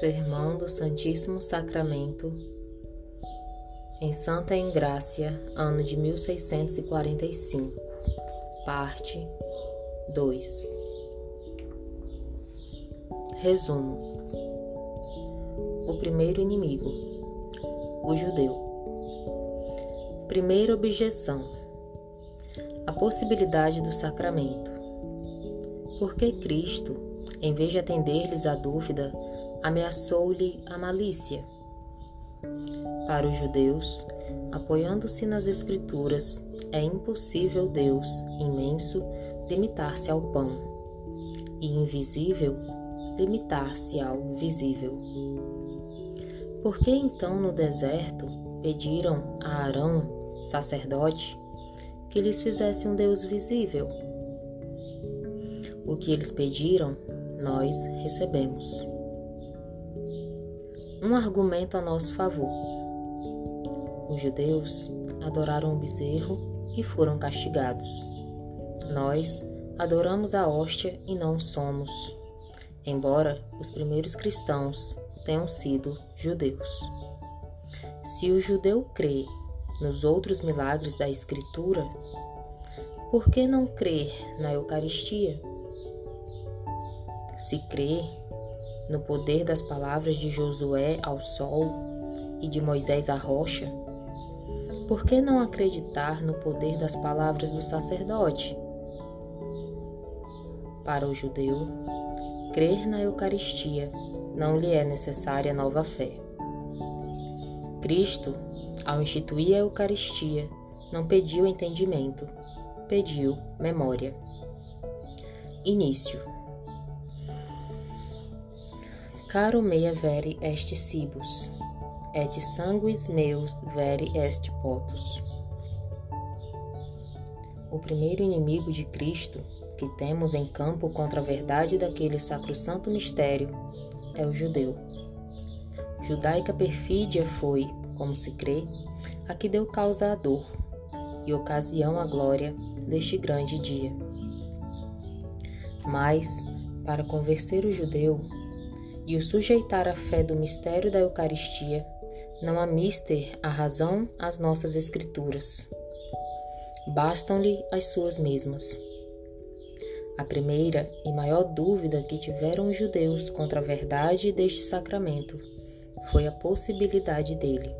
Sermão do Santíssimo Sacramento, em Santa Engrácia, ano de 1645, parte 2. Resumo: O primeiro inimigo, o judeu. Primeira objeção: a possibilidade do sacramento. Por que Cristo, em vez de atender-lhes a dúvida, ameaçou-lhe a malícia. Para os judeus, apoiando-se nas Escrituras, é impossível Deus, imenso, limitar-se ao pão, e invisível, limitar-se ao visível. Por que então no deserto pediram a Arão, sacerdote, que lhes fizesse um Deus visível? O que eles pediram, nós recebemos um argumento a nosso favor. Os judeus adoraram o bezerro e foram castigados. Nós adoramos a hóstia e não somos, embora os primeiros cristãos tenham sido judeus. Se o judeu crê nos outros milagres da Escritura, por que não crer na Eucaristia? Se crê no poder das palavras de Josué ao sol e de Moisés à rocha? Por que não acreditar no poder das palavras do sacerdote? Para o judeu, crer na Eucaristia não lhe é necessária nova fé. Cristo, ao instituir a Eucaristia, não pediu entendimento, pediu memória. Início Caro mea vere est cibus, et sanguis meus vere est potus. O primeiro inimigo de Cristo que temos em campo contra a verdade daquele sacrosanto mistério é o judeu. Judaica perfídia foi, como se crê, a que deu causa à dor e ocasião à glória deste grande dia. Mas, para convencer o judeu, e o sujeitar à fé do mistério da Eucaristia, não há mister a razão às nossas Escrituras. Bastam-lhe as suas mesmas. A primeira e maior dúvida que tiveram os judeus contra a verdade deste sacramento foi a possibilidade dele.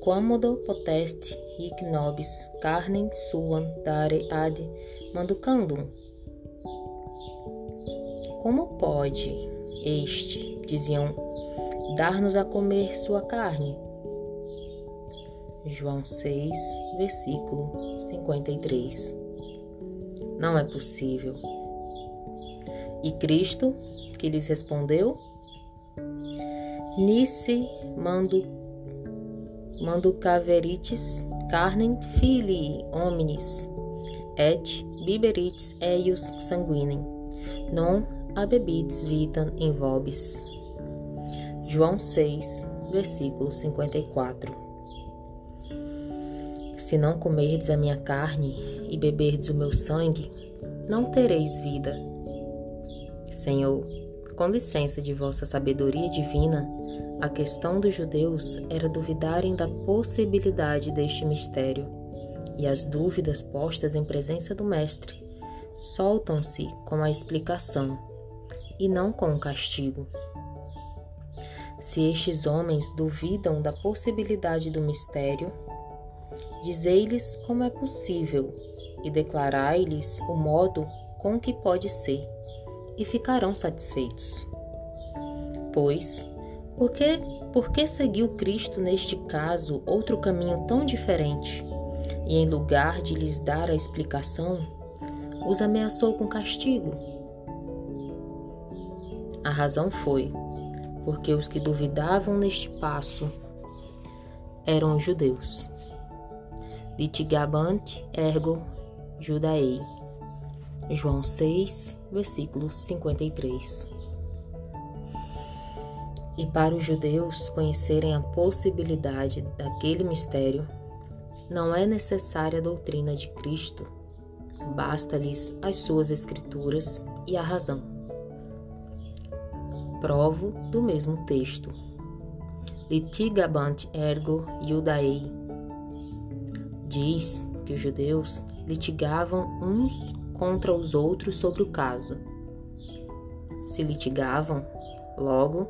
Quamodo potest hic nobis carnem suam dare ad manducandum? Como pode este, diziam, dar-nos a comer sua carne. João 6, versículo 53. Não é possível. E Cristo, que lhes respondeu, Nice mando mando caverites carnem filii hominis et biberites eius sanguinem non abebites vitam in vobis. João 6, versículo 54. Se não comerdes a minha carne e beberdes o meu sangue, não tereis vida. Senhor, com licença de vossa sabedoria divina, a questão dos judeus era duvidarem da possibilidade deste mistério, e as dúvidas postas em presença do Mestre soltam-se com a explicação e não com o castigo. Se estes homens duvidam da possibilidade do mistério, dizei-lhes como é possível e declarai-lhes o modo com que pode ser, e ficarão satisfeitos. Pois, por que, por que seguiu Cristo neste caso outro caminho tão diferente? E em lugar de lhes dar a explicação, os ameaçou com castigo? A razão foi porque os que duvidavam neste passo eram judeus. Litigabant ergo Judaei. João 6, versículo 53. E para os judeus conhecerem a possibilidade daquele mistério, não é necessária a doutrina de Cristo, basta-lhes as suas escrituras e a razão. Provo do mesmo texto. Litigabant ergo Judaei. Diz que os judeus litigavam uns contra os outros sobre o caso. Se litigavam, logo,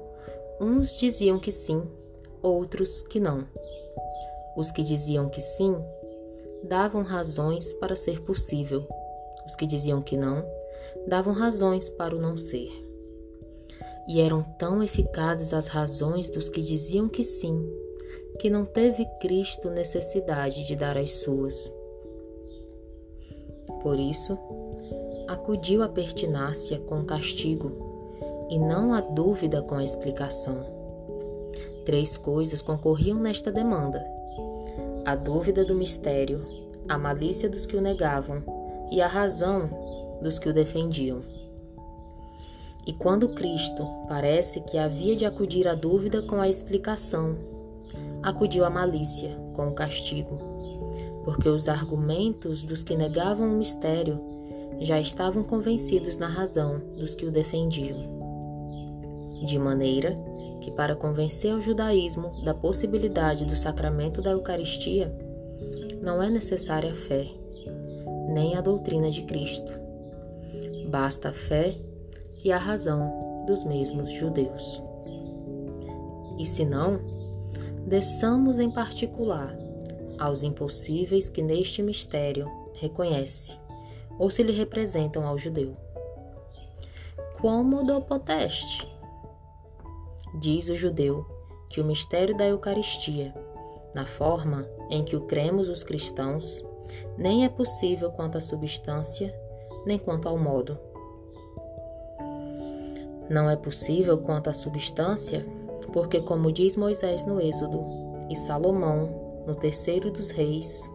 uns diziam que sim, outros que não. Os que diziam que sim davam razões para ser possível. Os que diziam que não davam razões para o não ser. E eram tão eficazes as razões dos que diziam que sim, que não teve Cristo necessidade de dar as suas. Por isso, acudiu a pertinácia com castigo e não a dúvida com a explicação. Três coisas concorriam nesta demanda: a dúvida do mistério, a malícia dos que o negavam e a razão dos que o defendiam. E quando Cristo parece que havia de acudir à dúvida com a explicação, acudiu à malícia com o castigo, porque os argumentos dos que negavam o mistério já estavam convencidos na razão dos que o defendiam. De maneira que, para convencer o judaísmo da possibilidade do sacramento da Eucaristia, não é necessária a fé, nem a doutrina de Cristo. Basta a fé e a razão dos mesmos judeus. E se não, desçamos em particular aos impossíveis que neste mistério reconhece ou se lhe representam ao judeu. Como do poteste? Diz o judeu que o mistério da Eucaristia, na forma em que o cremos os cristãos, nem é possível quanto à substância, nem quanto ao modo. Não é possível quanto à substância, porque, como diz Moisés no Êxodo e Salomão no Terceiro dos Reis,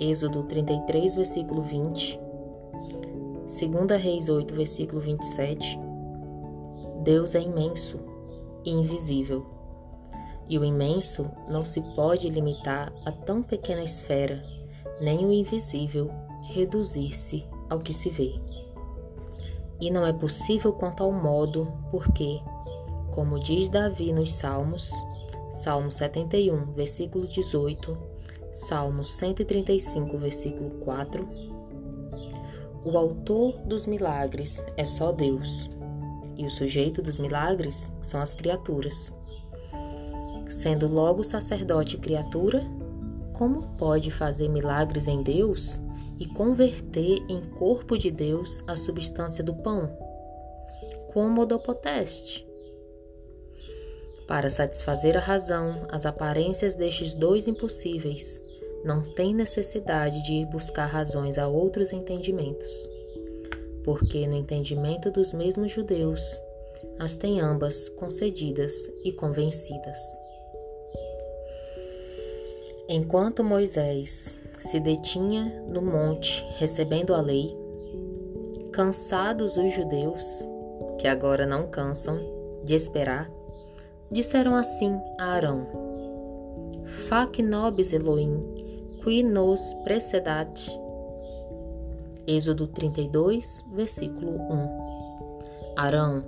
Êxodo 33, versículo 20, 2 Reis 8, versículo 27, Deus é imenso e invisível. E o imenso não se pode limitar a tão pequena esfera, nem o invisível reduzir-se ao que se vê. E não é possível quanto ao modo, porque, como diz Davi nos Salmos, Salmo 71, versículo 18, Salmo 135, versículo 4, o autor dos milagres é só Deus, e o sujeito dos milagres são as criaturas. Sendo logo sacerdote criatura, como pode fazer milagres em Deus e converter em corpo de Deus a substância do pão? Como do poteste? Para satisfazer a razão, as aparências destes dois impossíveis, não tem necessidade de ir buscar razões a outros entendimentos, porque no entendimento dos mesmos judeus as tem ambas concedidas e convencidas. Enquanto Moisés se detinha no monte recebendo a lei, cansados os judeus, que agora não cansam de esperar, disseram assim a Arão: Fac nobis Elohim, qui nos precedat. Êxodo 32, versículo 1. Arão,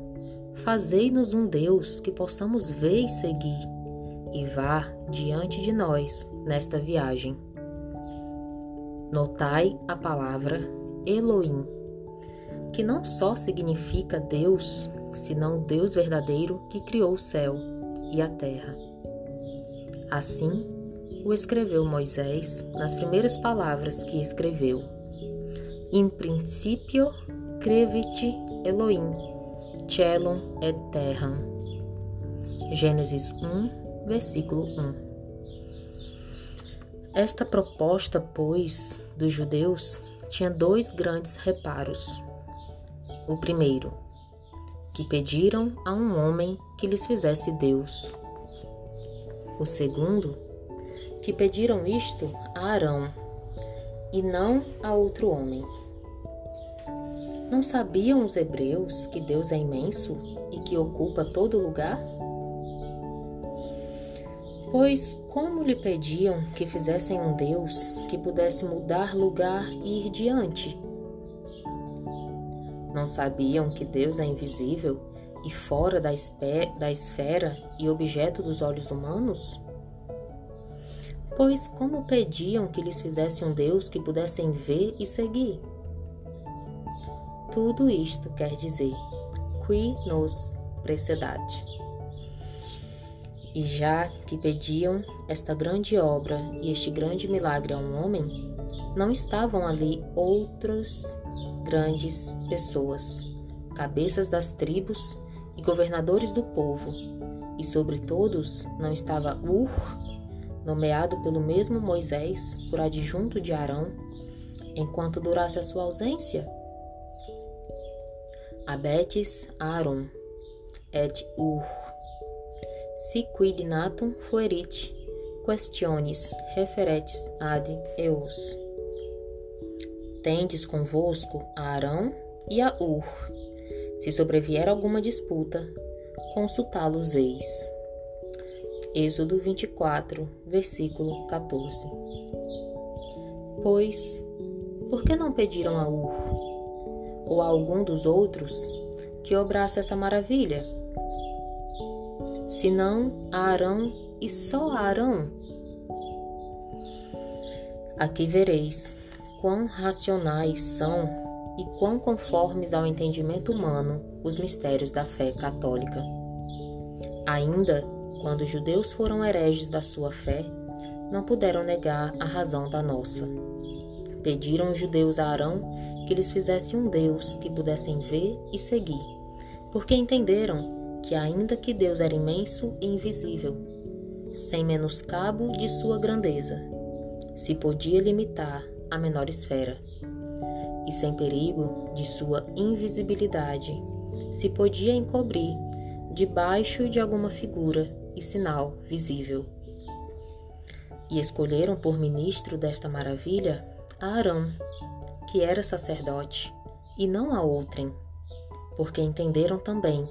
fazei-nos um Deus que possamos ver e seguir, e vá diante de nós nesta viagem. Notai a palavra Elohim, que não só significa Deus, senão Deus verdadeiro que criou o céu e a terra. Assim, o escreveu Moisés nas primeiras palavras que escreveu. In principio crevit Elohim, celum et terram. Gênesis 1, versículo 1. Esta proposta, pois, dos judeus tinha dois grandes reparos. O primeiro, que pediram a um homem que lhes fizesse Deus. O segundo, que pediram isto a Arão e não a outro homem. Não sabiam os hebreus que Deus é imenso e que ocupa todo lugar? Pois como lhe pediam que fizessem um Deus que pudesse mudar lugar e ir diante? Não sabiam que Deus é invisível e fora da, da esfera e objeto dos olhos humanos? Pois como pediam que lhes fizesse um Deus que pudessem ver e seguir? Tudo isto quer dizer, qui nos precedade. E já que pediam esta grande obra e este grande milagre a um homem, não estavam ali outras grandes pessoas, cabeças das tribos e governadores do povo, e sobre todos não estava Ur, nomeado pelo mesmo Moisés por adjunto de Arão, enquanto durasse a sua ausência? Abetes Aaron et Ur si quid natum fuerit questiones referetis ad eos. Tendes convosco a Arão e a Ur. Se sobrevier alguma disputa, consultá-los eis. Êxodo 24, versículo 14. Pois, por que não pediram a Ur ou a algum dos outros que obrasse essa maravilha? Senão a Arão e só a Arão? Aqui vereis quão racionais são e quão conformes ao entendimento humano os mistérios da fé católica. Ainda quando os judeus foram hereges da sua fé, não puderam negar a razão da nossa. Pediram os judeus a Arão que lhes fizesse um Deus que pudessem ver e seguir, porque entenderam que, ainda que Deus era imenso e invisível, sem menoscabo de sua grandeza, se podia limitar a menor esfera, e sem perigo de sua invisibilidade, se podia encobrir debaixo de alguma figura e sinal visível. E escolheram por ministro desta maravilha a Arão, que era sacerdote, e não a outrem, porque entenderam também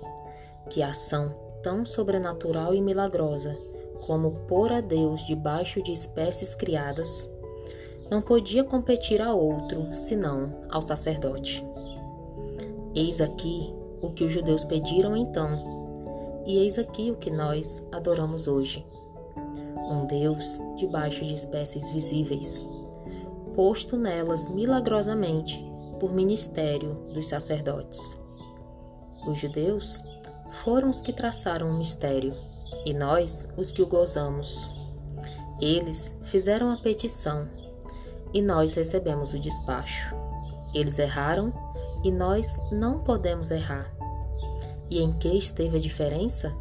que ação tão sobrenatural e milagrosa como pôr a Deus debaixo de espécies criadas não podia competir a outro senão ao sacerdote. Eis aqui o que os judeus pediram então, e eis aqui o que nós adoramos hoje: um Deus debaixo de espécies visíveis, posto nelas milagrosamente por ministério dos sacerdotes. Os judeus foram os que traçaram o mistério, e nós os que o gozamos. Eles fizeram a petição e nós recebemos o despacho. Eles erraram e nós não podemos errar. E em que esteve a diferença?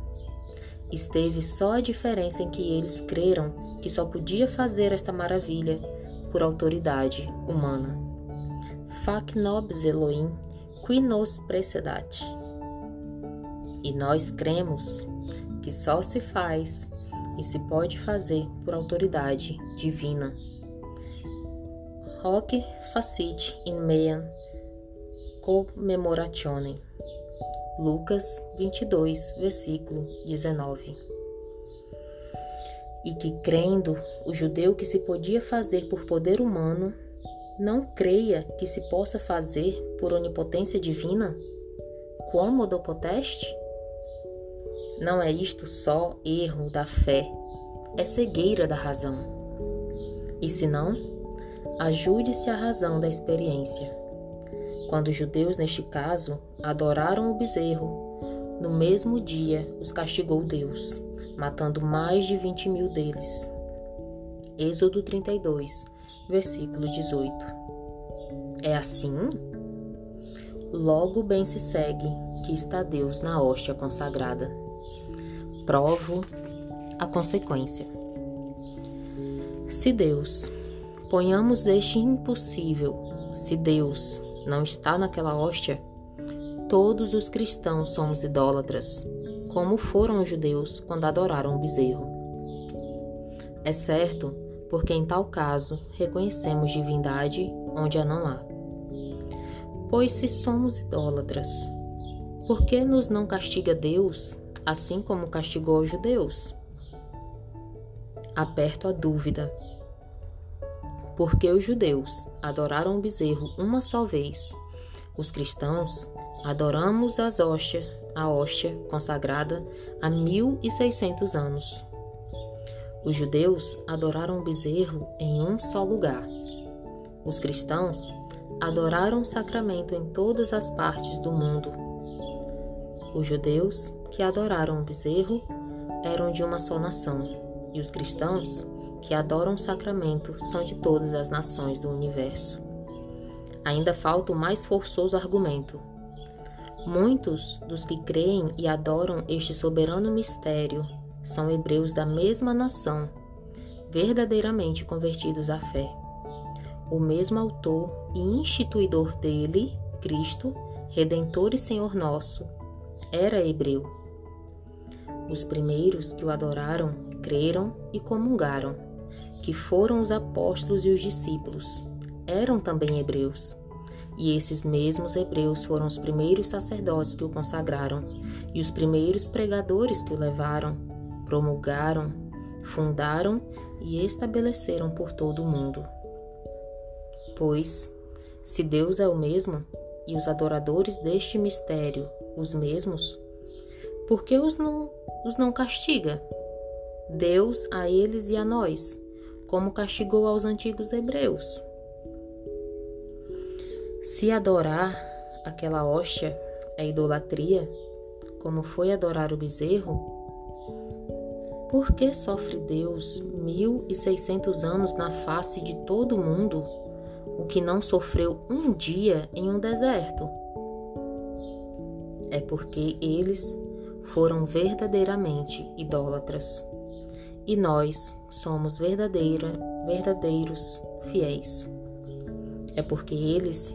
Esteve só a diferença em que eles creram que só podia fazer esta maravilha por autoridade humana. Fac nobis Elohim qui nos precedat. E nós cremos que só se faz e se pode fazer por autoridade divina hoc facit in meam commemorationem. Lucas 22, versículo 19. E que crendo o judeu que se podia fazer por poder humano, não creia que se possa fazer por onipotência divina? Como do poteste? Não é isto só erro da fé, é cegueira da razão. E se não, Ajude-se à razão da experiência. Quando os judeus, neste caso, adoraram o bezerro, no mesmo dia os castigou Deus, matando mais de 20 mil deles. Êxodo 32, versículo 18. É assim? Logo bem se segue que está Deus na hóstia consagrada. Provo a consequência. Se Deus Ponhamos este impossível. Se Deus não está naquela hóstia, todos os cristãos somos idólatras, como foram os judeus quando adoraram o bezerro. É certo, porque em tal caso reconhecemos divindade onde a não há. Pois se somos idólatras, por que nos não castiga Deus, assim como castigou os judeus? Aperto a dúvida porque os judeus adoraram o bezerro uma só vez. Os cristãos adoramos as hóstias, a hóstia consagrada há 1600 anos. Os judeus adoraram o bezerro em um só lugar. Os cristãos adoraram o sacramento em todas as partes do mundo. Os judeus que adoraram o bezerro eram de uma só nação, e os cristãos que adoram o sacramento são de todas as nações do universo. Ainda falta o mais forçoso argumento. Muitos dos que creem e adoram este soberano mistério são hebreus da mesma nação, verdadeiramente convertidos à fé. O mesmo autor e instituidor dele, Cristo, Redentor e Senhor nosso, era hebreu. Os primeiros que o adoraram creram e comungaram, que foram os apóstolos e os discípulos, eram também hebreus. E esses mesmos hebreus foram os primeiros sacerdotes que o consagraram e os primeiros pregadores que o levaram, promulgaram, fundaram e estabeleceram por todo o mundo. Pois, se Deus é o mesmo e os adoradores deste mistério os mesmos, por que os não, os não castiga? Deus a eles e a nós, como castigou aos antigos hebreus. Se adorar aquela hóstia é idolatria, como foi adorar o bezerro, por que sofre Deus mil e seiscentos anos na face de todo mundo, o que não sofreu um dia em um deserto? É porque eles foram verdadeiramente idólatras e nós somos verdadeiros fiéis. É porque eles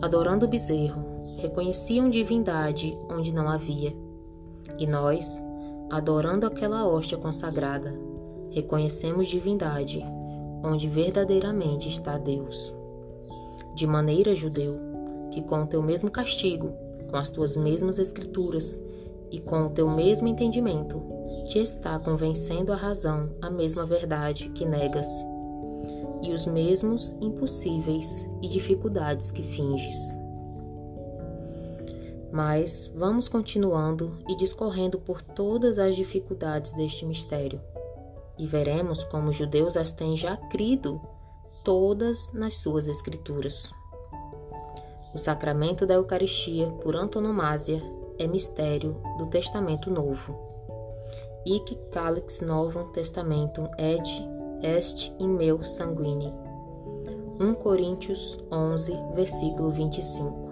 adorando o bezerro, reconheciam divindade onde não havia. E nós, adorando aquela hóstia consagrada, reconhecemos divindade onde verdadeiramente está Deus. De maneira, judeu, que com o teu mesmo castigo, com as tuas mesmas escrituras e com o teu mesmo entendimento, te está convencendo a razão a mesma verdade que negas e os mesmos impossíveis e dificuldades que finges. Mas vamos continuando e discorrendo por todas as dificuldades deste mistério, e veremos como os judeus as têm já crido todas nas suas escrituras. O sacramento da Eucaristia, por antonomasia, é mistério do Testamento Novo. Ic calix novum testamentum ed est in meu sanguine. 1 Coríntios 11, versículo 25.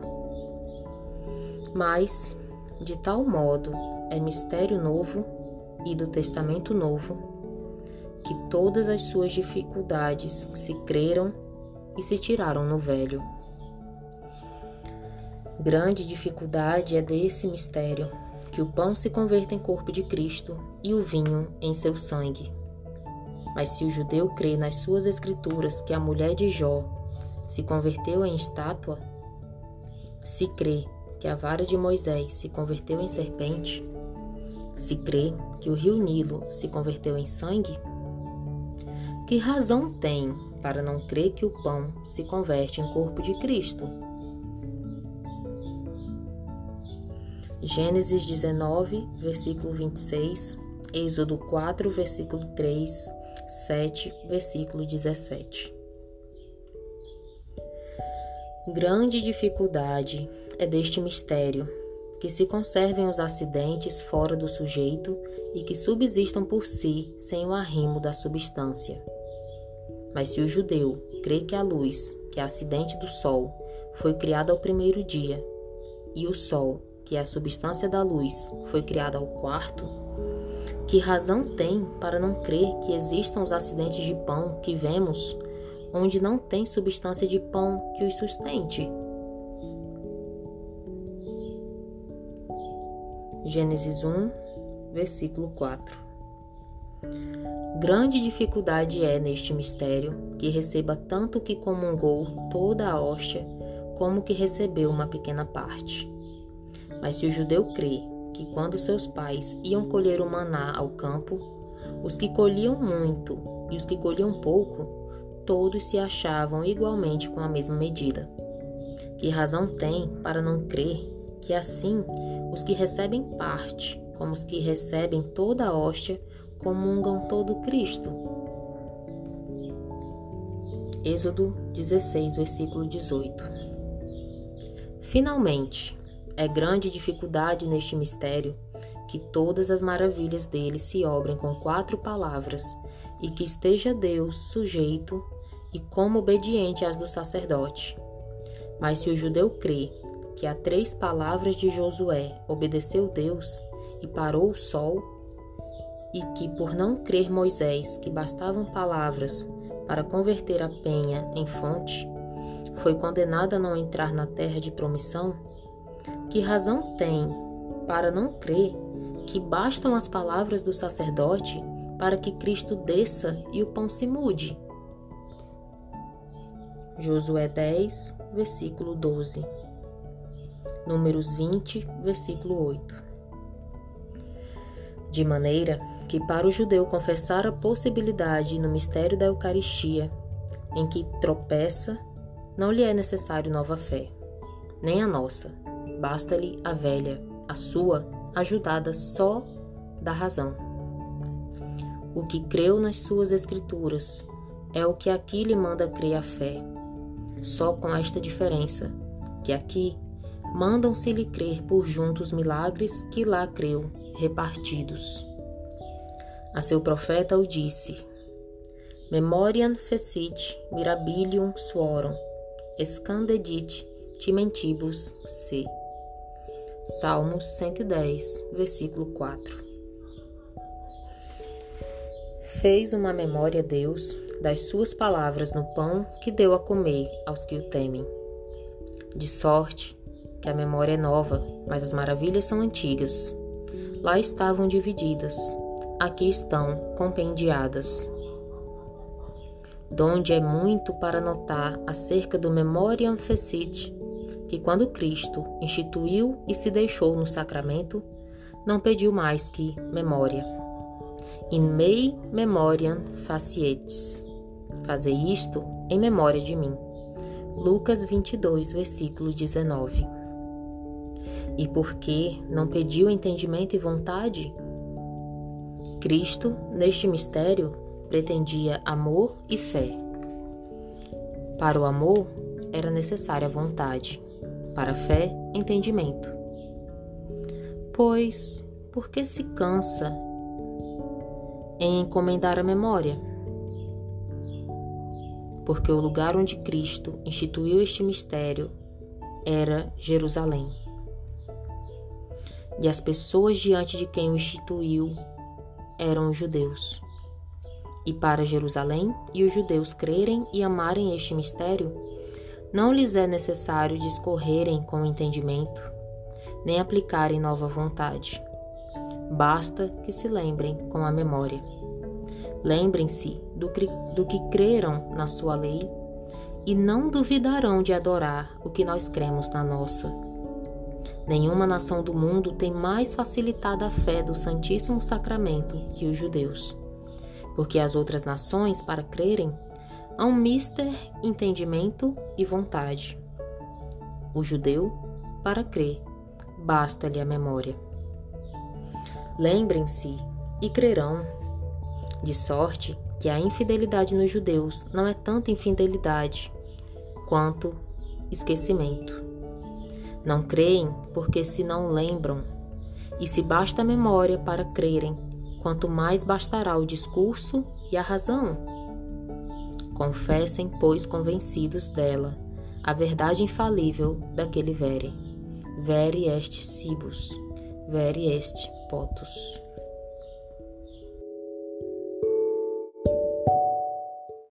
Mas, de tal modo, é mistério novo e do Testamento Novo, que todas as suas dificuldades se creram e se tiraram no velho. Grande dificuldade é desse mistério, que o pão se converta em corpo de Cristo e o vinho em seu sangue. Mas se o judeu crê nas suas escrituras que a mulher de Jó se converteu em estátua, se crê que a vara de Moisés se converteu em serpente, se crê que o rio Nilo se converteu em sangue, que razão tem para não crer que o pão se converte em corpo de Cristo? Gênesis 19, versículo 26, Êxodo 4, versículo 3, 7, versículo 17. Grande dificuldade é deste mistério, que se conservem os acidentes fora do sujeito e que subsistam por si sem o arrimo da substância. Mas se o judeu crê que a luz, que é acidente do sol, foi criada ao primeiro dia, e o sol, que é a substância da luz, foi criada ao quarto, que razão tem para não crer que existam os acidentes de pão que vemos, onde não tem substância de pão que os sustente? Gênesis 1, versículo 4. Grande dificuldade é neste mistério que receba tanto que comungou toda a hóstia, como que recebeu uma pequena parte. Mas se o judeu crê que quando seus pais iam colher o maná ao campo, os que colhiam muito e os que colhiam pouco, todos se achavam igualmente com a mesma medida. Que razão tem para não crer que assim os que recebem parte, como os que recebem toda a hóstia, comungam todo Cristo. Êxodo 16, versículo 18. Finalmente, é grande dificuldade neste mistério que todas as maravilhas dele se obrem com quatro palavras e que esteja Deus sujeito e como obediente às do sacerdote. Mas se o judeu crê que a três palavras de Josué obedeceu Deus e parou o sol, e que por não crer Moisés que bastavam palavras para converter a penha em fonte, foi condenado a não entrar na terra de promissão, que razão tem para não crer que bastam as palavras do sacerdote para que Cristo desça e o pão se mude? Josué 10, versículo 12. Números 20, versículo 8. De maneira que para o judeu confessar a possibilidade no mistério da Eucaristia, em que tropeça, não lhe é necessário nova fé, nem a nossa, basta-lhe a velha, a sua, ajudada só da razão. O que creu nas suas Escrituras é o que aqui lhe manda crer a fé só com esta diferença, que aqui mandam-se-lhe crer por juntos milagres que lá creu, repartidos. A seu profeta o disse: Memoriam fecit mirabilium suorum, scandedit timentibus se. Salmos 110, versículo 4. Fez uma memória Deus das suas palavras no pão que deu a comer aos que o temem. De sorte que a memória é nova, mas as maravilhas são antigas. Lá estavam divididas, aqui estão compendiadas. Donde é muito para notar acerca do Memoriam Fecit, que quando Cristo instituiu e se deixou no sacramento, não pediu mais que memória. In mei memoriam facietis. Fazei isto em memória de mim. Lucas 22, versículo 19. E por que não pediu entendimento e vontade? Cristo, neste mistério, pretendia amor e fé. Para o amor, era necessária vontade, para a fé, entendimento. Pois, por que se cansa em encomendar a memória? porque o lugar onde Cristo instituiu este mistério era Jerusalém. E as pessoas diante de quem o instituiu eram os judeus. E para Jerusalém e os judeus crerem e amarem este mistério, não lhes é necessário discorrerem com entendimento, nem aplicarem nova vontade. Basta que se lembrem com a memória. Lembrem-se do, do que creram na sua lei e não duvidarão de adorar o que nós cremos na nossa. Nenhuma nação do mundo tem mais facilitada a fé do Santíssimo Sacramento que os judeus, porque as outras nações, para crerem, há um mister entendimento e vontade. O judeu, para crer, basta-lhe a memória. Lembrem-se e crerão de sorte que a infidelidade nos judeus não é tanta infidelidade quanto esquecimento. Não creem porque se não lembram, e se basta a memória para crerem, quanto mais bastará o discurso e a razão. Confessem, pois, convencidos dela, a verdade infalível daquele vere. Vere est cibus, vere est potus.